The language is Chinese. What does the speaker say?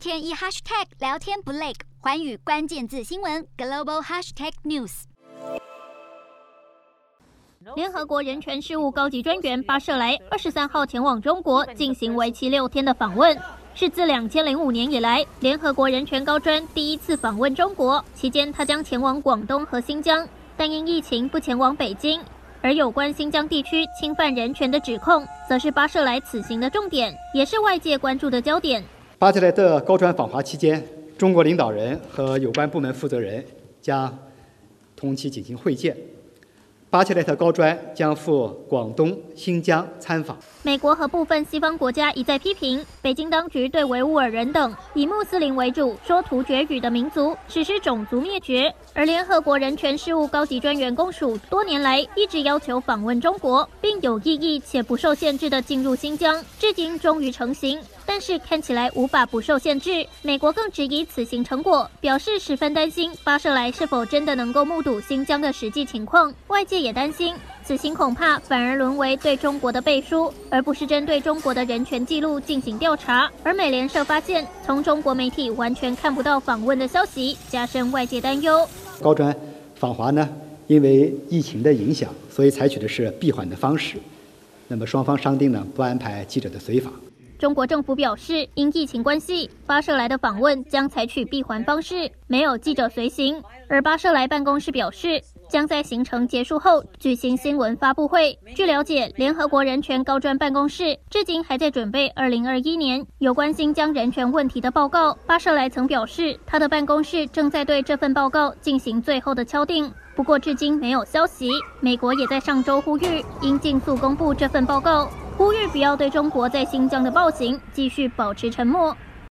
天一 hashtag 聊天不累，环宇关键字新闻 global hashtag news。联合国人权事务高级专员巴舍莱二十三号前往中国进行为期六天的访问，是自两千零五年以来联合国人权高专第一次访问中国。期间，他将前往广东和新疆，但因疫情不前往北京。而有关新疆地区侵犯人权的指控，则是巴舍莱此行的重点，也是外界关注的焦点。巴特莱特高专访华期间，中国领导人和有关部门负责人将同其进行会见。巴切莱特高专将赴广东、新疆参访。美国和部分西方国家一再批评北京当局对维吾尔人等以穆斯林为主、说突厥语的民族实施种族灭绝。而联合国人权事务高级专员公署多年来一直要求访问中国，并有意义且不受限制地进入新疆，至今终于成行。但是看起来无法不受限制。美国更质疑此行成果，表示十分担心巴舍莱是否真的能够目睹新疆的实际情况。外界也担心，此行恐怕反而沦为对中国的背书，而不是针对中国的人权记录进行调查。而美联社发现，从中国媒体完全看不到访问的消息，加深外界担忧。高专访华呢，因为疫情的影响，所以采取的是闭环的方式。那么双方商定呢，不安排记者的随访。中国政府表示，因疫情关系，巴舍莱的访问将采取闭环方式，没有记者随行。而巴舍莱办公室表示，将在行程结束后举行新闻发布会。据了解，联合国人权高专办公室至今还在准备2021年有关新疆人权问题的报告。巴舍莱曾表示，他的办公室正在对这份报告进行最后的敲定，不过至今没有消息。美国也在上周呼吁，应尽速公布这份报告。呼吁不要对中国在新疆的暴行继续保持沉默。